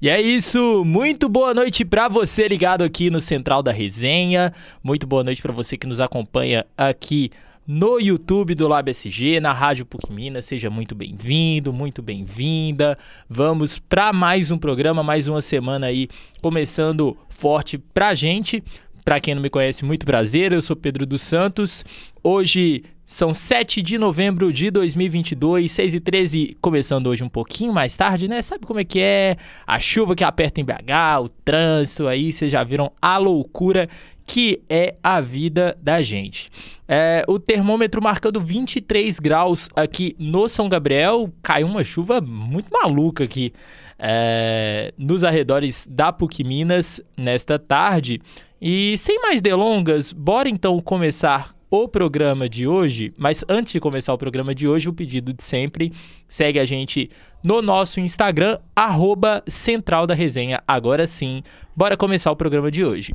E é isso, muito boa noite para você ligado aqui no Central da Resenha. Muito boa noite para você que nos acompanha aqui no YouTube do Lab SG, na Rádio PUC Minas. Seja muito bem-vindo, muito bem-vinda. Vamos para mais um programa, mais uma semana aí começando forte pra gente. Para quem não me conhece, muito prazer. Eu sou Pedro dos Santos. Hoje são 7 de novembro de 2022, 6 e 13, começando hoje um pouquinho mais tarde, né? Sabe como é que é? A chuva que aperta em BH, o trânsito aí, vocês já viram a loucura que é a vida da gente. É, o termômetro marcando 23 graus aqui no São Gabriel, caiu uma chuva muito maluca aqui é, nos arredores da PUC Minas nesta tarde. E sem mais delongas, bora então começar o programa de hoje, mas antes de começar o programa de hoje, o pedido de sempre, segue a gente no nosso Instagram, arroba Central da Resenha. Agora sim, bora começar o programa de hoje.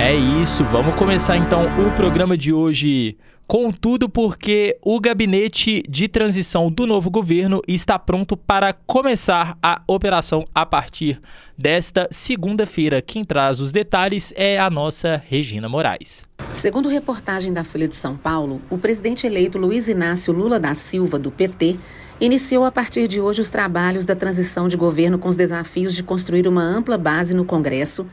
É isso, vamos começar então o programa de hoje Contudo, porque o gabinete de transição do novo governo está pronto para começar a operação a partir desta segunda-feira. Quem traz os detalhes é a nossa Regina Moraes. Segundo reportagem da Folha de São Paulo, o presidente eleito Luiz Inácio Lula da Silva, do PT, iniciou a partir de hoje os trabalhos da transição de governo com os desafios de construir uma ampla base no Congresso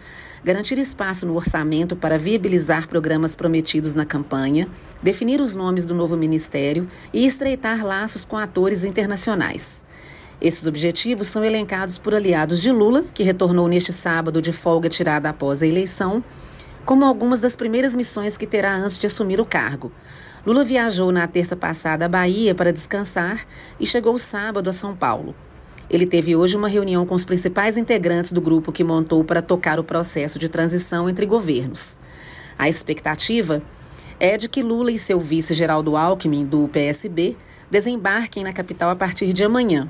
garantir espaço no orçamento para viabilizar programas prometidos na campanha, definir os nomes do novo ministério e estreitar laços com atores internacionais. Esses objetivos são elencados por aliados de Lula, que retornou neste sábado de folga tirada após a eleição, como algumas das primeiras missões que terá antes de assumir o cargo. Lula viajou na terça passada à Bahia para descansar e chegou sábado a São Paulo. Ele teve hoje uma reunião com os principais integrantes do grupo que montou para tocar o processo de transição entre governos. A expectativa é de que Lula e seu vice Geraldo Alckmin, do PSB, desembarquem na capital a partir de amanhã.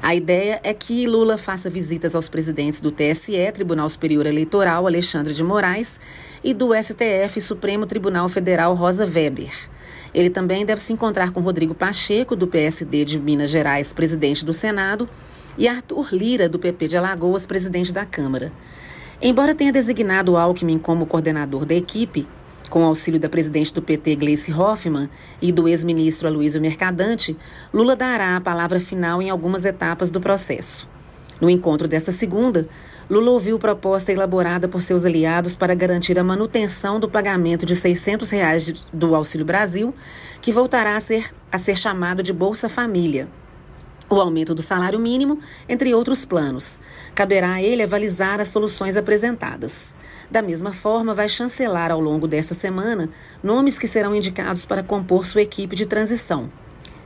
A ideia é que Lula faça visitas aos presidentes do TSE, Tribunal Superior Eleitoral, Alexandre de Moraes, e do STF, Supremo Tribunal Federal, Rosa Weber. Ele também deve se encontrar com Rodrigo Pacheco, do PSD de Minas Gerais, presidente do Senado, e Arthur Lira, do PP de Alagoas, presidente da Câmara. Embora tenha designado Alckmin como coordenador da equipe, com auxílio da presidente do PT, Gleice Hoffmann, e do ex-ministro Aloysio Mercadante, Lula dará a palavra final em algumas etapas do processo. No encontro desta segunda, Lula ouviu proposta elaborada por seus aliados para garantir a manutenção do pagamento de 600 reais do Auxílio Brasil, que voltará a ser, a ser chamado de Bolsa Família. O aumento do salário mínimo, entre outros planos. Caberá a ele avalizar as soluções apresentadas. Da mesma forma, vai chancelar ao longo desta semana nomes que serão indicados para compor sua equipe de transição.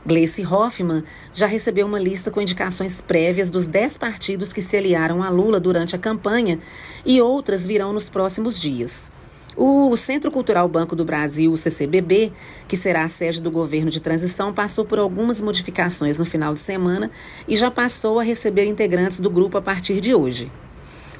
Gleice Hoffmann já recebeu uma lista com indicações prévias dos dez partidos que se aliaram a Lula durante a campanha e outras virão nos próximos dias. O Centro Cultural Banco do Brasil, o CCBB, que será a sede do governo de transição, passou por algumas modificações no final de semana e já passou a receber integrantes do grupo a partir de hoje.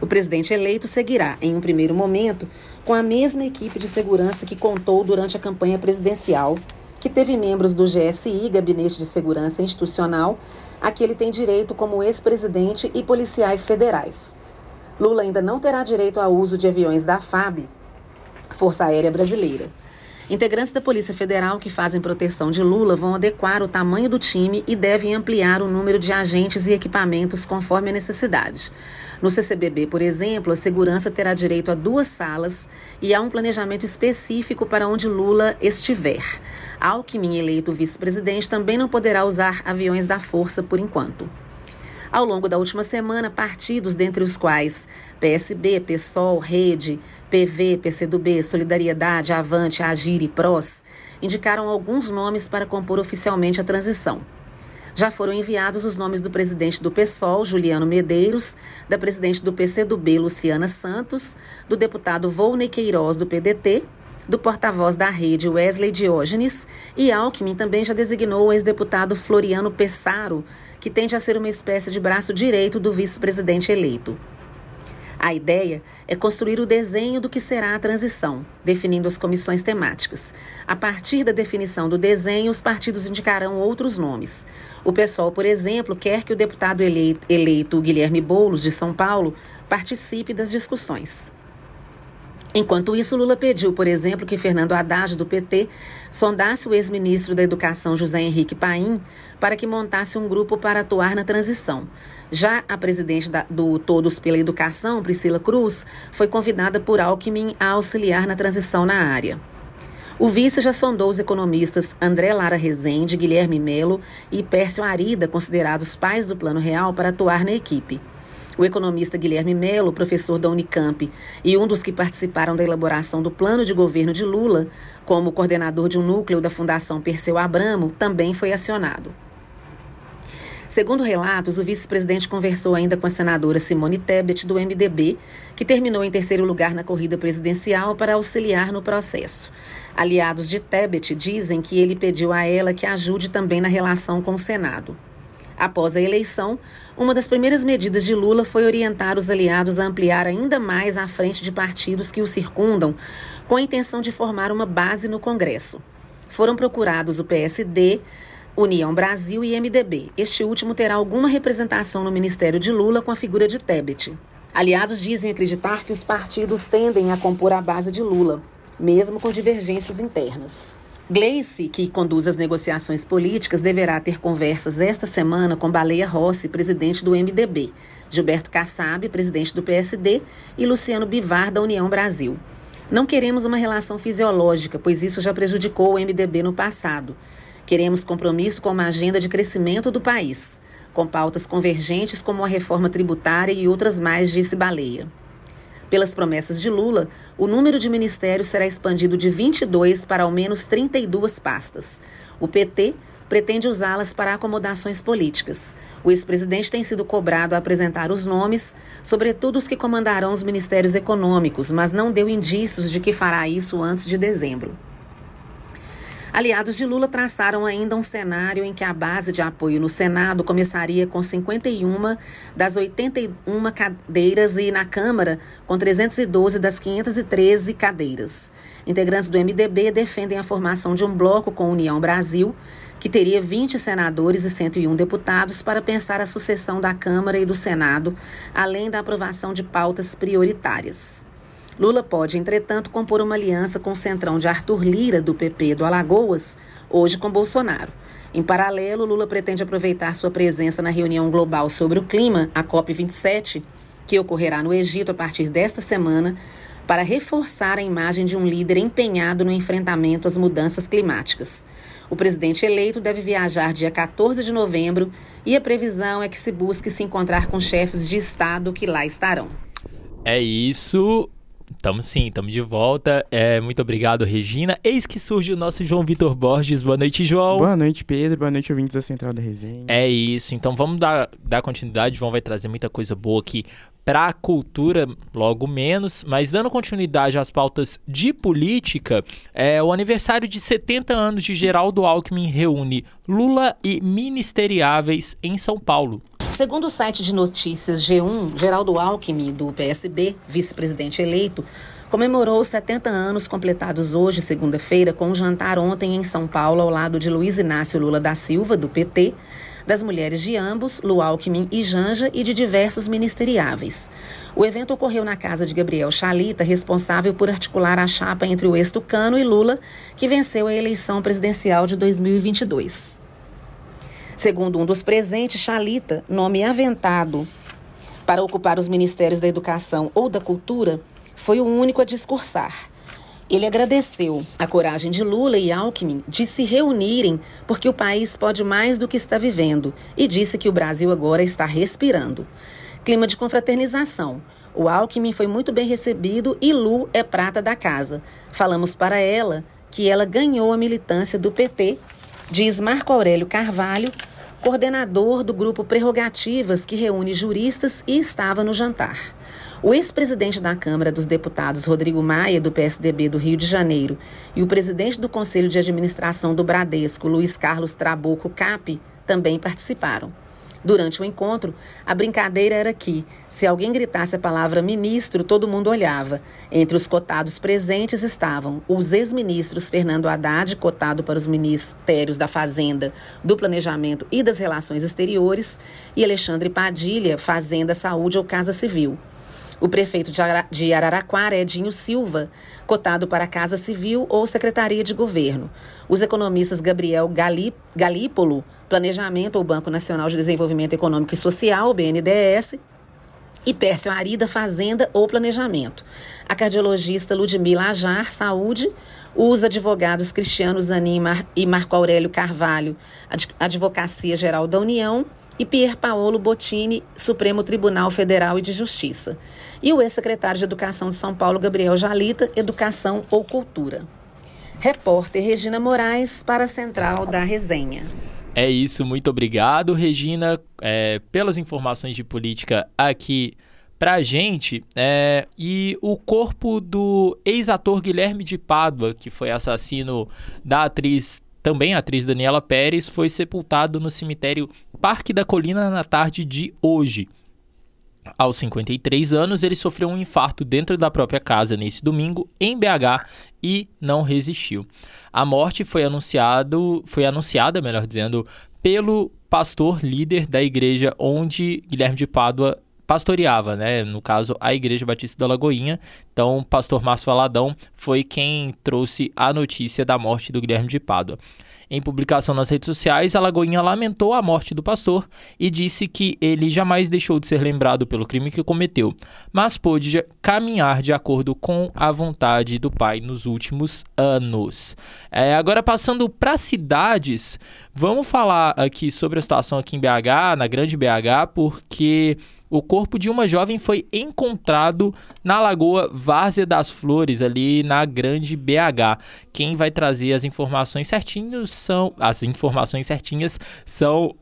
O presidente eleito seguirá, em um primeiro momento, com a mesma equipe de segurança que contou durante a campanha presidencial que teve membros do GSI, Gabinete de Segurança Institucional, a que ele tem direito como ex-presidente e policiais federais. Lula ainda não terá direito ao uso de aviões da FAB, Força Aérea Brasileira. Integrantes da Polícia Federal que fazem proteção de Lula vão adequar o tamanho do time e devem ampliar o número de agentes e equipamentos conforme a necessidade. No CCBB, por exemplo, a segurança terá direito a duas salas e há um planejamento específico para onde Lula estiver. Alckmin, eleito vice-presidente, também não poderá usar aviões da força por enquanto. Ao longo da última semana, partidos, dentre os quais PSB, PSOL, Rede, PV, PCdoB, Solidariedade, Avante, Agir e PROS, indicaram alguns nomes para compor oficialmente a transição. Já foram enviados os nomes do presidente do PSOL, Juliano Medeiros, da presidente do PCdoB, Luciana Santos, do deputado Volney Queiroz, do PDT, do porta-voz da rede Wesley Diógenes e Alckmin também já designou o ex-deputado Floriano Pessaro, que tende a ser uma espécie de braço direito do vice-presidente eleito. A ideia é construir o desenho do que será a transição, definindo as comissões temáticas. A partir da definição do desenho, os partidos indicarão outros nomes. O PSOL, por exemplo, quer que o deputado eleito, eleito Guilherme Boulos, de São Paulo, participe das discussões. Enquanto isso, Lula pediu, por exemplo, que Fernando Haddad, do PT, sondasse o ex-ministro da Educação José Henrique Paim para que montasse um grupo para atuar na transição. Já a presidente da, do Todos pela Educação, Priscila Cruz, foi convidada por Alckmin a auxiliar na transição na área. O vice já sondou os economistas André Lara Rezende, Guilherme Melo e Pércio Arida, considerados pais do Plano Real, para atuar na equipe. O economista Guilherme Melo, professor da Unicamp e um dos que participaram da elaboração do plano de governo de Lula, como coordenador de um núcleo da Fundação Perseu Abramo, também foi acionado. Segundo relatos, o vice-presidente conversou ainda com a senadora Simone Tebet, do MDB, que terminou em terceiro lugar na corrida presidencial para auxiliar no processo. Aliados de Tebet dizem que ele pediu a ela que ajude também na relação com o Senado. Após a eleição, uma das primeiras medidas de Lula foi orientar os aliados a ampliar ainda mais a frente de partidos que o circundam, com a intenção de formar uma base no Congresso. Foram procurados o PSD, União Brasil e MDB. Este último terá alguma representação no ministério de Lula com a figura de Tebet. Aliados dizem acreditar que os partidos tendem a compor a base de Lula, mesmo com divergências internas. Gleice, que conduz as negociações políticas, deverá ter conversas esta semana com Baleia Rossi, presidente do MDB, Gilberto Kassab, presidente do PSD, e Luciano Bivar, da União Brasil. Não queremos uma relação fisiológica, pois isso já prejudicou o MDB no passado. Queremos compromisso com uma agenda de crescimento do país, com pautas convergentes como a reforma tributária e outras mais, disse Baleia. Pelas promessas de Lula, o número de ministérios será expandido de 22 para ao menos 32 pastas. O PT pretende usá-las para acomodações políticas. O ex-presidente tem sido cobrado a apresentar os nomes, sobretudo os que comandarão os ministérios econômicos, mas não deu indícios de que fará isso antes de dezembro. Aliados de Lula traçaram ainda um cenário em que a base de apoio no Senado começaria com 51 das 81 cadeiras e na Câmara com 312 das 513 cadeiras. Integrantes do MDB defendem a formação de um bloco com União Brasil, que teria 20 senadores e 101 deputados para pensar a sucessão da Câmara e do Senado, além da aprovação de pautas prioritárias. Lula pode, entretanto, compor uma aliança com o centrão de Arthur Lira, do PP do Alagoas, hoje com Bolsonaro. Em paralelo, Lula pretende aproveitar sua presença na reunião global sobre o clima, a COP27, que ocorrerá no Egito a partir desta semana, para reforçar a imagem de um líder empenhado no enfrentamento às mudanças climáticas. O presidente eleito deve viajar dia 14 de novembro e a previsão é que se busque se encontrar com chefes de Estado que lá estarão. É isso. Tamo sim, tamo de volta. É, muito obrigado, Regina. Eis que surge o nosso João Vitor Borges. Boa noite, João. Boa noite, Pedro. Boa noite, ouvintes da Central da Resenha. É isso. Então vamos dar, dar continuidade. João vai trazer muita coisa boa aqui para a cultura, logo menos, mas dando continuidade às pautas de política, é, o aniversário de 70 anos de Geraldo Alckmin reúne Lula e ministeriáveis em São Paulo. Segundo o site de notícias G1, Geraldo Alckmin, do PSB, vice-presidente eleito, comemorou os 70 anos completados hoje, segunda-feira, com um jantar ontem em São Paulo, ao lado de Luiz Inácio Lula da Silva, do PT, das mulheres de ambos, Lu Alckmin e Janja, e de diversos ministeriáveis. O evento ocorreu na casa de Gabriel Chalita, responsável por articular a chapa entre o ex-tucano e Lula, que venceu a eleição presidencial de 2022. Segundo um dos presentes, Chalita, nome aventado para ocupar os ministérios da Educação ou da Cultura, foi o único a discursar. Ele agradeceu a coragem de Lula e Alckmin de se reunirem porque o país pode mais do que está vivendo e disse que o Brasil agora está respirando. Clima de confraternização. O Alckmin foi muito bem recebido e Lu é prata da casa. Falamos para ela que ela ganhou a militância do PT diz Marco Aurélio Carvalho, coordenador do grupo Prerrogativas, que reúne juristas e estava no jantar. O ex-presidente da Câmara dos Deputados, Rodrigo Maia, do PSDB do Rio de Janeiro, e o presidente do Conselho de Administração do Bradesco, Luiz Carlos Trabuco Cap, também participaram. Durante o encontro, a brincadeira era que, se alguém gritasse a palavra ministro, todo mundo olhava. Entre os cotados presentes estavam os ex-ministros Fernando Haddad, cotado para os ministérios da Fazenda, do Planejamento e das Relações Exteriores, e Alexandre Padilha, Fazenda, Saúde ou Casa Civil. O prefeito de Araraquara, Edinho Silva, cotado para a Casa Civil ou Secretaria de Governo. Os economistas Gabriel Galípolo, Planejamento ou Banco Nacional de Desenvolvimento Econômico e Social, BNDES, e Pércio Arida, Fazenda ou Planejamento. A cardiologista Ludmila Ajar, Saúde, os advogados Cristiano Zanin e Marco Aurélio Carvalho, Advocacia Geral da União, e Pier Paolo Bottini, Supremo Tribunal Federal e de Justiça. E o ex-secretário de Educação de São Paulo, Gabriel Jalita, Educação ou Cultura. Repórter Regina Moraes para a Central da Resenha. É isso, muito obrigado, Regina, é, pelas informações de política aqui pra gente. É, e o corpo do ex-ator Guilherme de Pádua, que foi assassino da atriz também atriz Daniela Pérez, foi sepultado no cemitério Parque da Colina na tarde de hoje. Aos 53 anos, ele sofreu um infarto dentro da própria casa nesse domingo em BH e não resistiu. A morte foi anunciado, foi anunciada, melhor dizendo, pelo pastor líder da igreja onde Guilherme de Pádua pastoreava, né? No caso, a Igreja Batista da Lagoinha. Então, o pastor Márcio Valadão foi quem trouxe a notícia da morte do Guilherme de Pádua. Em publicação nas redes sociais, a Lagoinha lamentou a morte do pastor e disse que ele jamais deixou de ser lembrado pelo crime que cometeu, mas pôde caminhar de acordo com a vontade do pai nos últimos anos. É, agora, passando para cidades, vamos falar aqui sobre a situação aqui em BH, na Grande BH, porque o corpo de uma jovem foi encontrado na Lagoa Várzea das Flores, ali na Grande BH. Quem vai trazer as informações certinhas são as informações certinhas são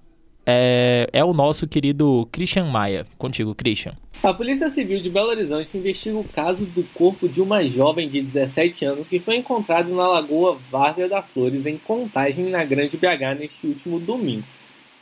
é, é o nosso querido Christian Maia. Contigo, Christian. A Polícia Civil de Belo Horizonte investiga o caso do corpo de uma jovem de 17 anos que foi encontrado na Lagoa Várzea das Flores, em Contagem, na Grande BH, neste último domingo.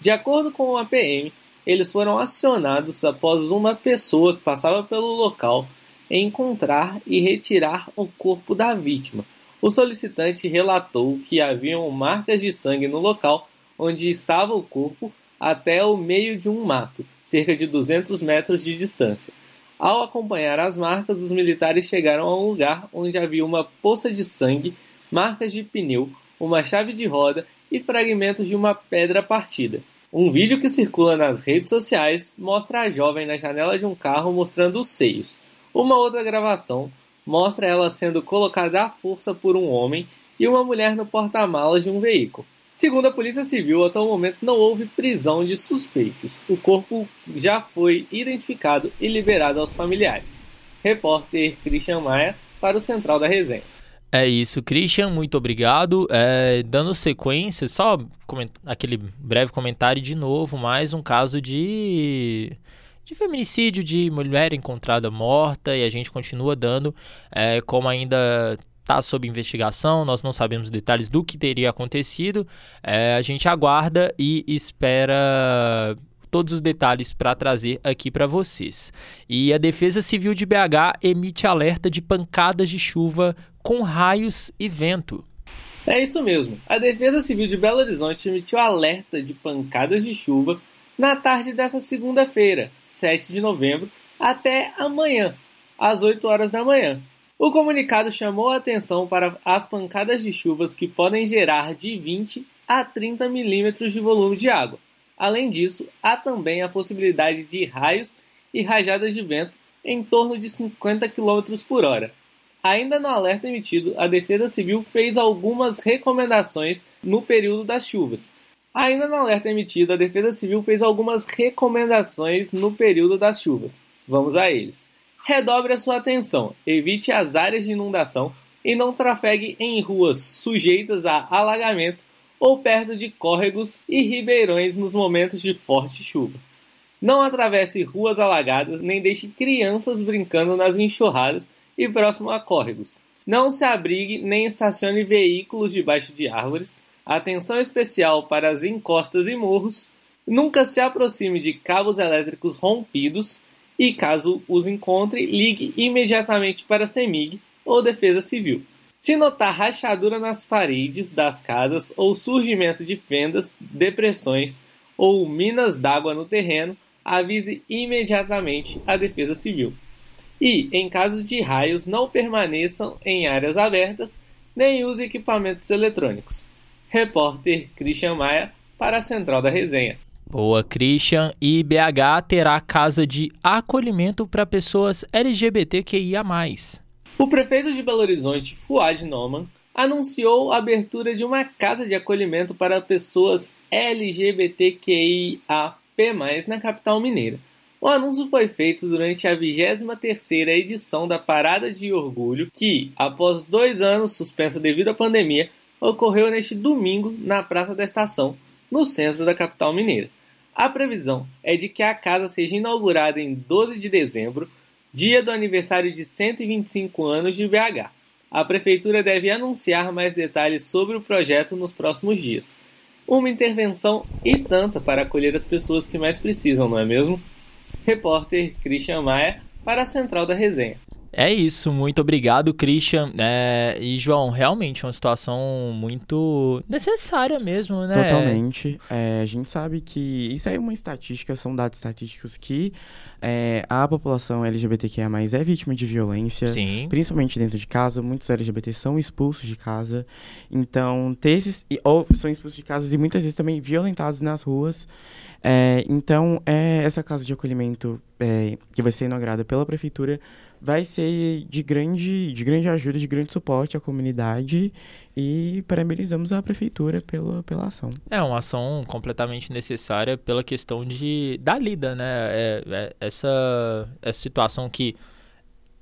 De acordo com a PM, eles foram acionados após uma pessoa que passava pelo local encontrar e retirar o corpo da vítima. O solicitante relatou que haviam marcas de sangue no local onde estava o corpo até o meio de um mato, cerca de 200 metros de distância. Ao acompanhar as marcas, os militares chegaram a um lugar onde havia uma poça de sangue, marcas de pneu, uma chave de roda e fragmentos de uma pedra partida. Um vídeo que circula nas redes sociais mostra a jovem na janela de um carro mostrando os seios. Uma outra gravação mostra ela sendo colocada à força por um homem e uma mulher no porta-malas de um veículo. Segundo a Polícia Civil, até o momento não houve prisão de suspeitos. O corpo já foi identificado e liberado aos familiares. Repórter Christian Maia para o Central da Resenha. É isso, Christian, muito obrigado. É, dando sequência, só aquele breve comentário de novo, mais um caso de, de feminicídio de mulher encontrada morta e a gente continua dando, é, como ainda está sob investigação, nós não sabemos detalhes do que teria acontecido, é, a gente aguarda e espera todos os detalhes para trazer aqui para vocês. E a Defesa Civil de BH emite alerta de pancadas de chuva com raios e vento. É isso mesmo. A Defesa Civil de Belo Horizonte emitiu alerta de pancadas de chuva na tarde dessa segunda-feira, 7 de novembro, até amanhã, às 8 horas da manhã. O comunicado chamou a atenção para as pancadas de chuvas que podem gerar de 20 a 30 milímetros de volume de água, Além disso, há também a possibilidade de raios e rajadas de vento em torno de 50 km por hora. Ainda no alerta emitido, a Defesa Civil fez algumas recomendações no período das chuvas. Ainda no alerta emitido, a Defesa Civil fez algumas recomendações no período das chuvas. Vamos a eles. Redobre a sua atenção, evite as áreas de inundação e não trafegue em ruas sujeitas a alagamento ou perto de córregos e ribeirões nos momentos de forte chuva. Não atravesse ruas alagadas nem deixe crianças brincando nas enxurradas e próximo a córregos. Não se abrigue nem estacione veículos debaixo de árvores. Atenção especial para as encostas e morros. Nunca se aproxime de cabos elétricos rompidos e, caso os encontre, ligue imediatamente para a CEMIG ou Defesa Civil. Se notar rachadura nas paredes das casas ou surgimento de fendas, depressões ou minas d'água no terreno, avise imediatamente a Defesa Civil. E, em casos de raios, não permaneçam em áreas abertas nem use equipamentos eletrônicos. Repórter Christian Maia para a Central da Resenha. Boa, Christian. E BH terá casa de acolhimento para pessoas LGBTQIA. O prefeito de Belo Horizonte, Fuad Noman, anunciou a abertura de uma casa de acolhimento para pessoas LGBTQIAP+, na capital mineira. O anúncio foi feito durante a 23ª edição da Parada de Orgulho, que, após dois anos suspensa devido à pandemia, ocorreu neste domingo na Praça da Estação, no centro da capital mineira. A previsão é de que a casa seja inaugurada em 12 de dezembro, dia do aniversário de 125 anos de BH. A prefeitura deve anunciar mais detalhes sobre o projeto nos próximos dias. Uma intervenção e tanto para acolher as pessoas que mais precisam, não é mesmo? Repórter Christian Maia para a Central da Resenha. É isso, muito obrigado, Christian. É, e, João, realmente é uma situação muito necessária mesmo, né? Totalmente. É, a gente sabe que isso é uma estatística, são dados estatísticos que é, a população LGBTQIA+, é vítima de violência, Sim. principalmente dentro de casa. Muitos LGBT são expulsos de casa. Então, ter esses... Ou são expulsos de casa e muitas vezes também violentados nas ruas. É, então, é, essa casa de acolhimento é, que vai ser inaugurada pela prefeitura vai ser de grande, de grande ajuda, de grande suporte à comunidade e parabenizamos a prefeitura pela, pela ação. É uma ação completamente necessária pela questão de da lida, né? É, é, essa, essa situação que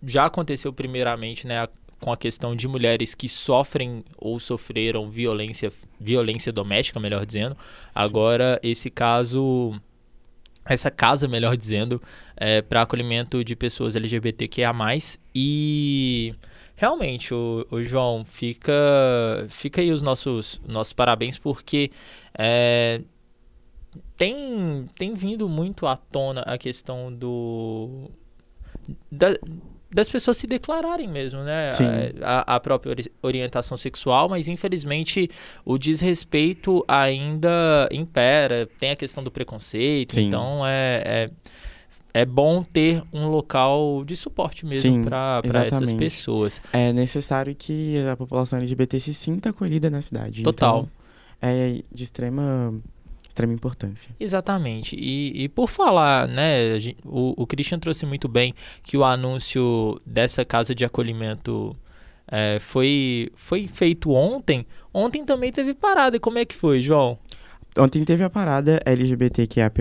já aconteceu primeiramente, né? Com a questão de mulheres que sofrem ou sofreram violência, violência doméstica, melhor dizendo. Agora, esse caso essa casa, melhor dizendo, é, para acolhimento de pessoas LGBTQIA+. E realmente, o, o, João, fica, fica aí os nossos, nossos parabéns, porque é, tem, tem vindo muito à tona a questão do... Da, das pessoas se declararem mesmo, né? A, a, própria orientação sexual, mas infelizmente o desrespeito ainda impera, tem a questão do preconceito, Sim. então é, é, é, bom ter um local de suporte mesmo para essas pessoas. É necessário que a população LGBT se sinta acolhida na cidade. Total. Então, é de extrema extrema importância. Exatamente. E, e por falar, né, o, o Christian trouxe muito bem que o anúncio dessa casa de acolhimento é, foi, foi feito ontem. Ontem também teve parada. E como é que foi, João? Ontem teve a parada LGBTQIAP+,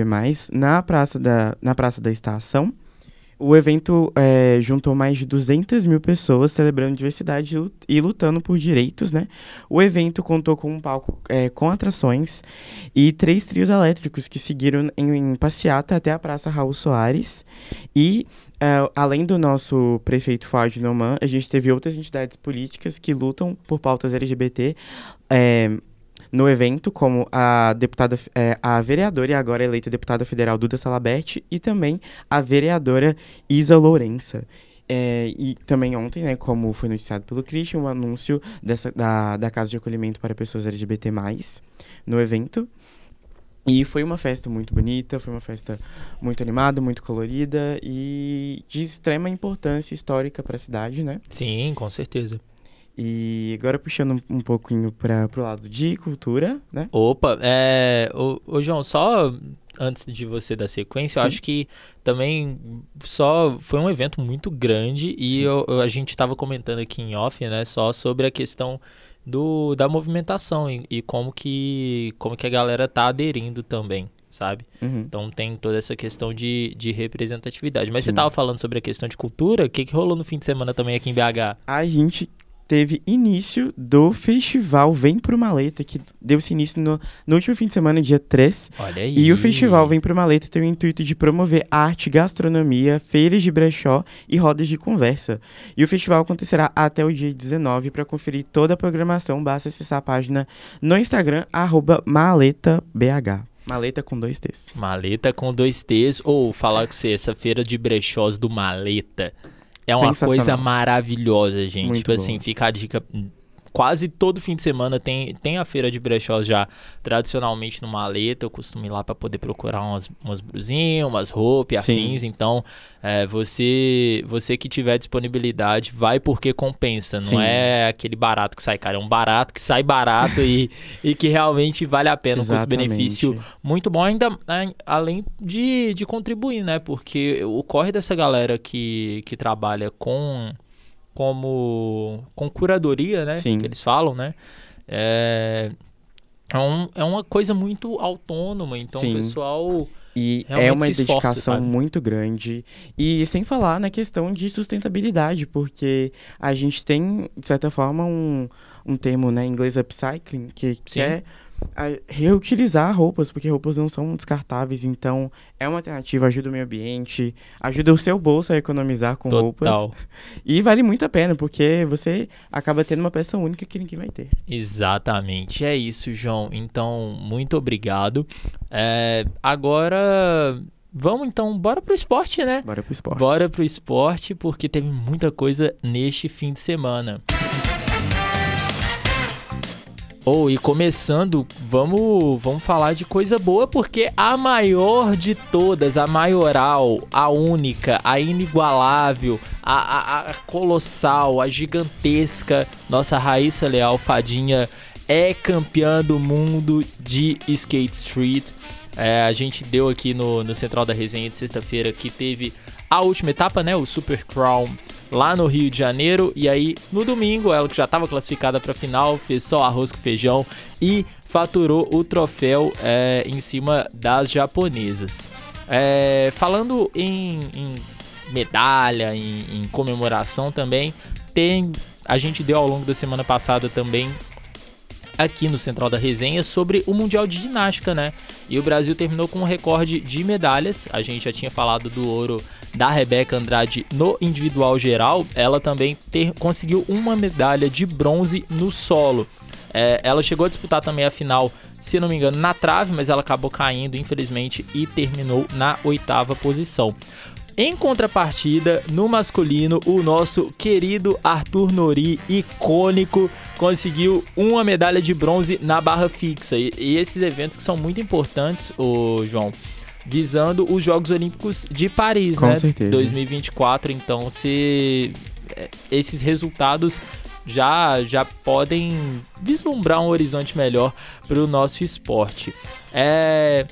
na Praça da, na praça da Estação. O evento é, juntou mais de 200 mil pessoas celebrando diversidade e lutando por direitos, né? O evento contou com um palco é, com atrações e três trios elétricos que seguiram em, em passeata até a Praça Raul Soares. E, é, além do nosso prefeito Fábio Noman, a gente teve outras entidades políticas que lutam por pautas LGBT. É, no evento, como a deputada, é, a vereadora e agora eleita deputada federal Duda Salabert e também a vereadora Isa Lourença. É, e também ontem, né, como foi noticiado pelo Christian, o um anúncio dessa, da, da Casa de Acolhimento para Pessoas LGBT+, no evento. E foi uma festa muito bonita, foi uma festa muito animada, muito colorida e de extrema importância histórica para a cidade, né? Sim, com certeza. E agora puxando um, pouquinho para o lado de cultura, né? Opa, é, ô, ô João, só antes de você dar sequência, Sim. eu acho que também só foi um evento muito grande e eu, eu, a gente estava comentando aqui em off, né, só sobre a questão do, da movimentação e, e, como que como que a galera tá aderindo também, sabe? Uhum. Então tem toda essa questão de, de representatividade. Mas Sim. você estava falando sobre a questão de cultura, o que, que rolou no fim de semana também aqui em BH? A gente teve início do festival Vem Pro Maleta, que deu-se início no, no, último fim de semana, dia 3. Olha aí. E o festival Vem Pro Maleta tem o intuito de promover arte, gastronomia, feiras de brechó e rodas de conversa. E o festival acontecerá até o dia 19. Para conferir toda a programação, basta acessar a página no Instagram, MaletaBH. Maleta com dois T's. Maleta com dois T's. Ou falar que você, essa feira de brechós do Maleta é uma coisa maravilhosa, gente. Muito tipo assim, fica a dica quase todo fim de semana tem, tem a feira de brechós já tradicionalmente no maleta. Eu costumo ir lá para poder procurar umas, umas brusinhas, umas roupas, afins. Então, é, você você que tiver disponibilidade, vai porque compensa. Não Sim. é aquele barato que sai cara, é um barato que sai barato e, e que realmente vale a pena, um custo-benefício muito bom, ainda além de, de contribuir, né? Porque o corre dessa galera que, que trabalha com como com curadoria, né? Sim. Que eles falam, né? É, é, um, é uma coisa muito autônoma, então Sim. o pessoal. E é uma dedicação muito grande. E sem falar na questão de sustentabilidade, porque a gente tem, de certa forma, um, um termo né, em inglês upcycling, que, que é reutilizar roupas, porque roupas não são descartáveis, então é uma alternativa, ajuda o meio ambiente, ajuda o seu bolso a economizar com Total. roupas. E vale muito a pena, porque você acaba tendo uma peça única que ninguém vai ter. Exatamente, é isso, João. Então, muito obrigado. É, agora. Vamos então, bora pro esporte, né? Bora pro esporte. Bora pro esporte, porque teve muita coisa neste fim de semana. Ou oh, e começando, vamos, vamos falar de coisa boa, porque a maior de todas, a maioral, a única, a inigualável, a, a, a colossal, a gigantesca, nossa Raíssa Leal Fadinha é campeã do mundo de Skate Street. É, a gente deu aqui no, no Central da Resenha de sexta-feira que teve a última etapa, né? O Super Crown lá no Rio de Janeiro. E aí, no domingo, ela que já estava classificada para a final, fez só arroz com feijão e faturou o troféu é, em cima das japonesas. É, falando em, em medalha, em, em, comemoração também, tem a gente deu ao longo da semana passada também aqui no Central da Resenha sobre o Mundial de Ginástica, né? E o Brasil terminou com um recorde de medalhas. A gente já tinha falado do ouro da Rebeca Andrade no individual geral, ela também ter, conseguiu uma medalha de bronze no solo. É, ela chegou a disputar também a final, se não me engano, na trave, mas ela acabou caindo, infelizmente, e terminou na oitava posição. Em contrapartida, no masculino, o nosso querido Arthur Nori, icônico, conseguiu uma medalha de bronze na barra fixa. E, e esses eventos que são muito importantes, o João, visando os Jogos Olímpicos de Paris, Com né? Certeza. 2024. Então, se é, esses resultados já já podem vislumbrar um horizonte melhor para o nosso esporte. É,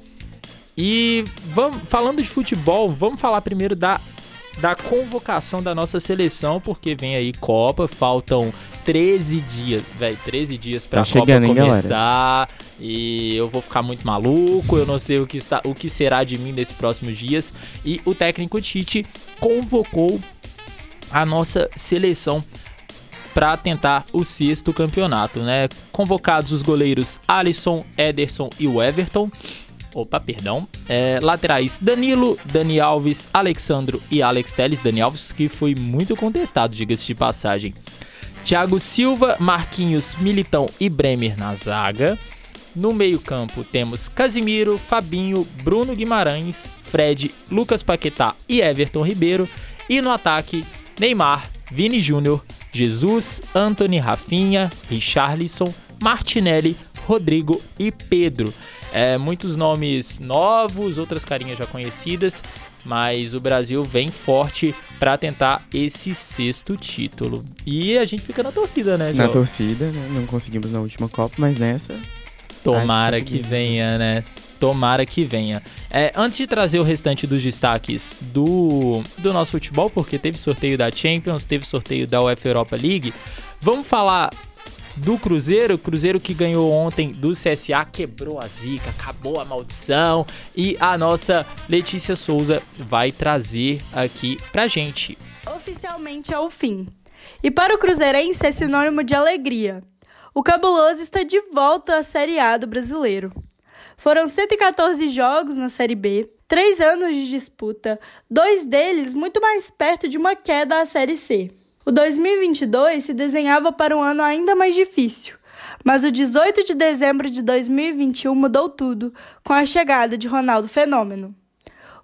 e vamos, falando de futebol, vamos falar primeiro da, da convocação da nossa seleção, porque vem aí Copa, faltam 13 dias, velho, 13 dias pra tá Copa chegando, começar. Hein, e eu vou ficar muito maluco, eu não sei o que, está, o que será de mim nesses próximos dias. E o técnico Tite convocou a nossa seleção para tentar o sexto campeonato, né? Convocados os goleiros Alisson, Ederson e o Everton. Opa, perdão. É, laterais Danilo, Dani Alves, Alexandro e Alex Teles. Dani Alves que foi muito contestado, diga-se de passagem. Thiago Silva, Marquinhos, Militão e Bremer na zaga. No meio-campo temos Casimiro, Fabinho, Bruno Guimarães, Fred, Lucas Paquetá e Everton Ribeiro. E no ataque, Neymar, Vini Júnior, Jesus, Anthony Rafinha, Richarlison, Martinelli, Rodrigo e Pedro. É, muitos nomes novos, outras carinhas já conhecidas, mas o Brasil vem forte para tentar esse sexto título. E a gente fica na torcida, né? Na torcida, né? Não conseguimos na última Copa, mas nessa Tomara que, que venha, né? Tomara que venha. É, antes de trazer o restante dos destaques do, do nosso futebol, porque teve sorteio da Champions, teve sorteio da UEFA Europa League, vamos falar do Cruzeiro. Cruzeiro que ganhou ontem do CSA, quebrou a zica, acabou a maldição. E a nossa Letícia Souza vai trazer aqui pra gente. Oficialmente é o fim. E para o Cruzeirense é sinônimo de alegria. O Cabuloso está de volta à Série A do brasileiro. Foram 114 jogos na Série B, três anos de disputa, dois deles muito mais perto de uma queda à Série C. O 2022 se desenhava para um ano ainda mais difícil, Mas o 18 de dezembro de 2021 mudou tudo com a chegada de Ronaldo Fenômeno.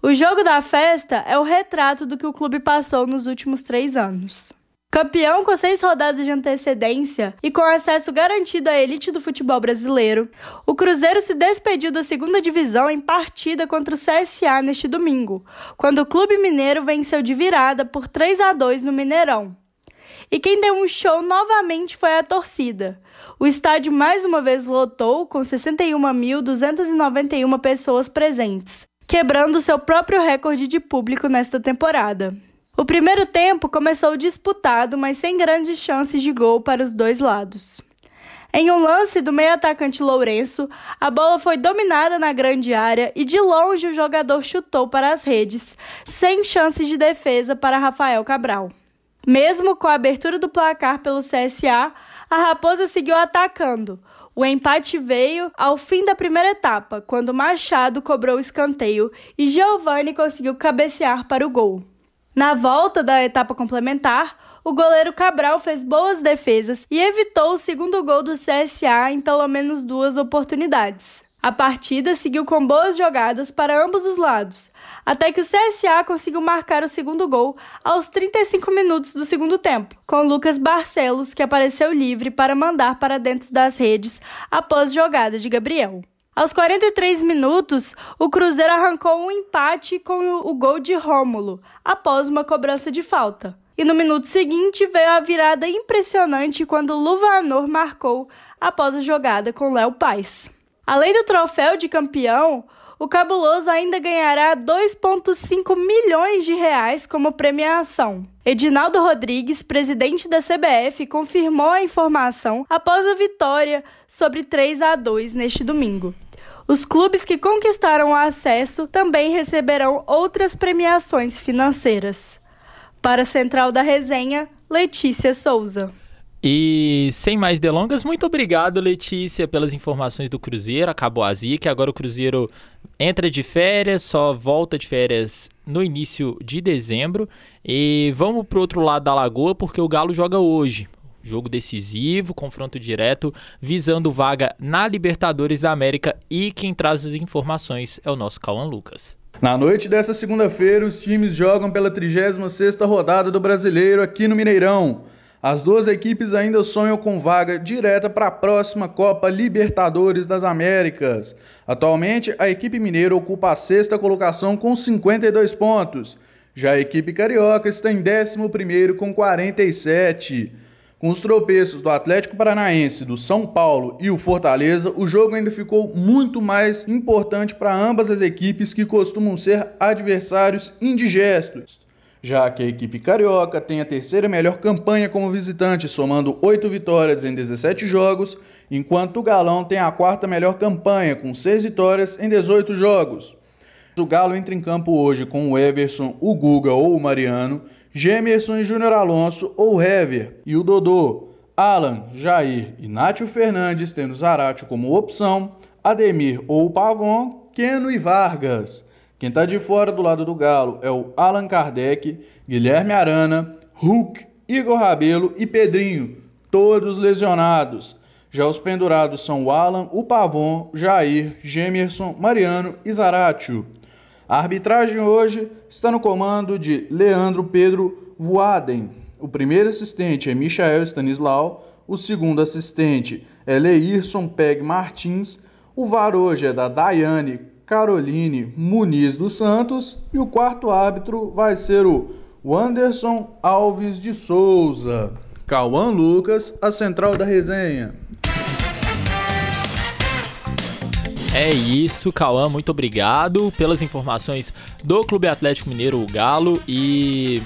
O jogo da festa é o retrato do que o clube passou nos últimos três anos. Campeão com seis rodadas de antecedência e com acesso garantido à elite do futebol brasileiro, o Cruzeiro se despediu da segunda divisão em partida contra o CSA neste domingo, quando o Clube Mineiro venceu de virada por 3 a 2 no Mineirão. E quem deu um show novamente foi a torcida. O estádio mais uma vez lotou com 61.291 pessoas presentes, quebrando seu próprio recorde de público nesta temporada. O primeiro tempo começou disputado, mas sem grandes chances de gol para os dois lados. Em um lance do meio atacante Lourenço, a bola foi dominada na grande área e de longe o jogador chutou para as redes, sem chances de defesa para Rafael Cabral. Mesmo com a abertura do placar pelo CSA, a Raposa seguiu atacando. O empate veio ao fim da primeira etapa, quando Machado cobrou o escanteio e Giovani conseguiu cabecear para o gol. Na volta da etapa complementar, o goleiro Cabral fez boas defesas e evitou o segundo gol do CSA em pelo menos duas oportunidades. A partida seguiu com boas jogadas para ambos os lados, até que o CSA conseguiu marcar o segundo gol aos 35 minutos do segundo tempo, com Lucas Barcelos, que apareceu livre para mandar para dentro das redes após jogada de Gabriel. Aos 43 minutos, o Cruzeiro arrancou um empate com o gol de Rômulo, após uma cobrança de falta. E no minuto seguinte veio a virada impressionante quando Luvanor marcou após a jogada com Léo Paz. Além do troféu de campeão, o Cabuloso ainda ganhará 2,5 milhões de reais como premiação. Edinaldo Rodrigues, presidente da CBF, confirmou a informação após a vitória sobre 3 a 2 neste domingo. Os clubes que conquistaram o acesso também receberão outras premiações financeiras. Para a Central da Resenha, Letícia Souza. E sem mais delongas, muito obrigado, Letícia, pelas informações do Cruzeiro. Acabou a zica, agora o Cruzeiro entra de férias, só volta de férias no início de dezembro. E vamos para o outro lado da lagoa, porque o Galo joga hoje. Jogo decisivo, confronto direto, visando vaga na Libertadores da América e quem traz as informações é o nosso Cauã Lucas. Na noite dessa segunda-feira, os times jogam pela 36ª rodada do Brasileiro aqui no Mineirão. As duas equipes ainda sonham com vaga direta para a próxima Copa Libertadores das Américas. Atualmente, a equipe mineira ocupa a sexta colocação com 52 pontos. Já a equipe carioca está em 11º com 47. Com os tropeços do Atlético Paranaense, do São Paulo e o Fortaleza, o jogo ainda ficou muito mais importante para ambas as equipes que costumam ser adversários indigestos. Já que a equipe carioca tem a terceira melhor campanha como visitante, somando 8 vitórias em 17 jogos, enquanto o Galão tem a quarta melhor campanha, com 6 vitórias em 18 jogos. O Galo entra em campo hoje com o Everson, o Guga ou o Mariano, Gemerson e Júnior Alonso ou Hever e o Dodô, Alan, Jair e Nátio Fernandes tendo Zaratio como opção, Ademir ou Pavon, Keno e Vargas. Quem está de fora do lado do Galo é o Alan Kardec, Guilherme Arana, Hulk, Igor Rabelo e Pedrinho, todos lesionados. Já os pendurados são o Alan, o Pavon, Jair, Gemerson, Mariano e Zaratio. A arbitragem hoje está no comando de Leandro Pedro Voaden. O primeiro assistente é Michael Stanislau, o segundo assistente é Leirson Peg Martins, o VAR hoje é da Daiane Caroline Muniz dos Santos e o quarto árbitro vai ser o Wanderson Alves de Souza. Cauã Lucas, a central da resenha. É isso, Cauã, muito obrigado pelas informações do Clube Atlético Mineiro, o Galo, e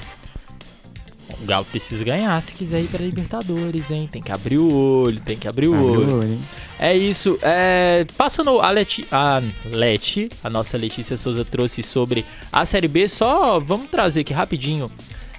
o Galo precisa ganhar se quiser ir para Libertadores, hein? Tem que abrir o olho, tem que abrir o Abre olho. o olho. É isso. É, passando a Leti, a Leti, a nossa Letícia Souza trouxe sobre a Série B. Só vamos trazer aqui rapidinho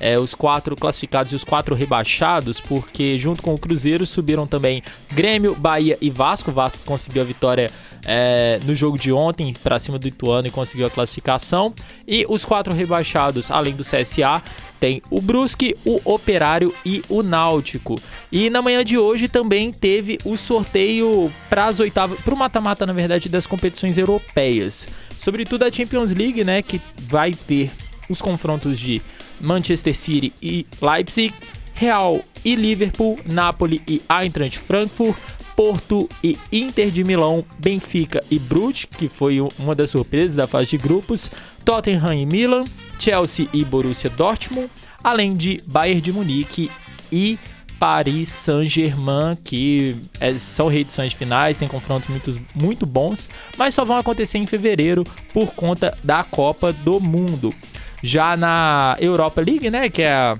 é, os quatro classificados e os quatro rebaixados, porque junto com o Cruzeiro subiram também Grêmio, Bahia e Vasco. O Vasco conseguiu a vitória é, no jogo de ontem para cima do Ituano e conseguiu a classificação. E os quatro rebaixados, além do CSA, tem o Brusque, o Operário e o Náutico. E na manhã de hoje também teve o sorteio para as oitavas, para o mata-mata, na verdade, das competições europeias. Sobretudo a Champions League, né, que vai ter os confrontos de Manchester City e Leipzig, Real e Liverpool, Napoli e Eintracht Frankfurt, Porto e Inter de Milão, Benfica e Brugge, que foi uma das surpresas da fase de grupos, Tottenham e Milan, Chelsea e Borussia Dortmund, além de Bayern de Munique e Paris Saint-Germain, que é, são reedições finais, tem confrontos muito, muito bons, mas só vão acontecer em fevereiro por conta da Copa do Mundo. Já na Europa League, né, que é a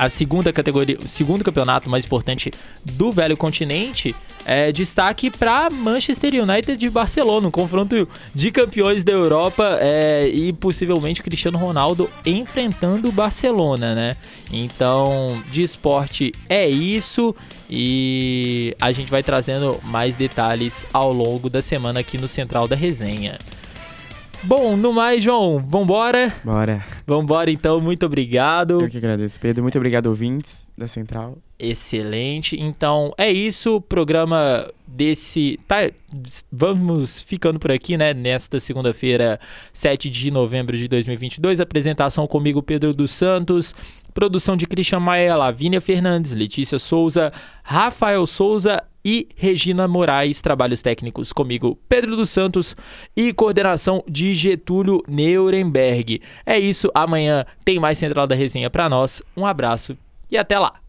a segunda categoria, o segundo campeonato mais importante do velho continente, é destaque para Manchester United de Barcelona, um confronto de campeões da Europa é, e possivelmente Cristiano Ronaldo enfrentando o Barcelona, né? Então, de esporte é isso e a gente vai trazendo mais detalhes ao longo da semana aqui no Central da Resenha. Bom, no mais, João, vambora? Bora. Vambora então, muito obrigado. Eu que agradeço, Pedro. Muito obrigado, ouvintes da Central. Excelente. Então, é isso. O programa desse. Tá, vamos ficando por aqui, né? Nesta segunda-feira, 7 de novembro de 2022. Apresentação comigo, Pedro dos Santos. Produção de Christian Maia, Lavínia Fernandes, Letícia Souza, Rafael Souza e Regina Moraes, trabalhos técnicos comigo, Pedro dos Santos e coordenação de Getúlio Nuremberg. É isso, amanhã tem mais Central da Resenha para nós. Um abraço e até lá.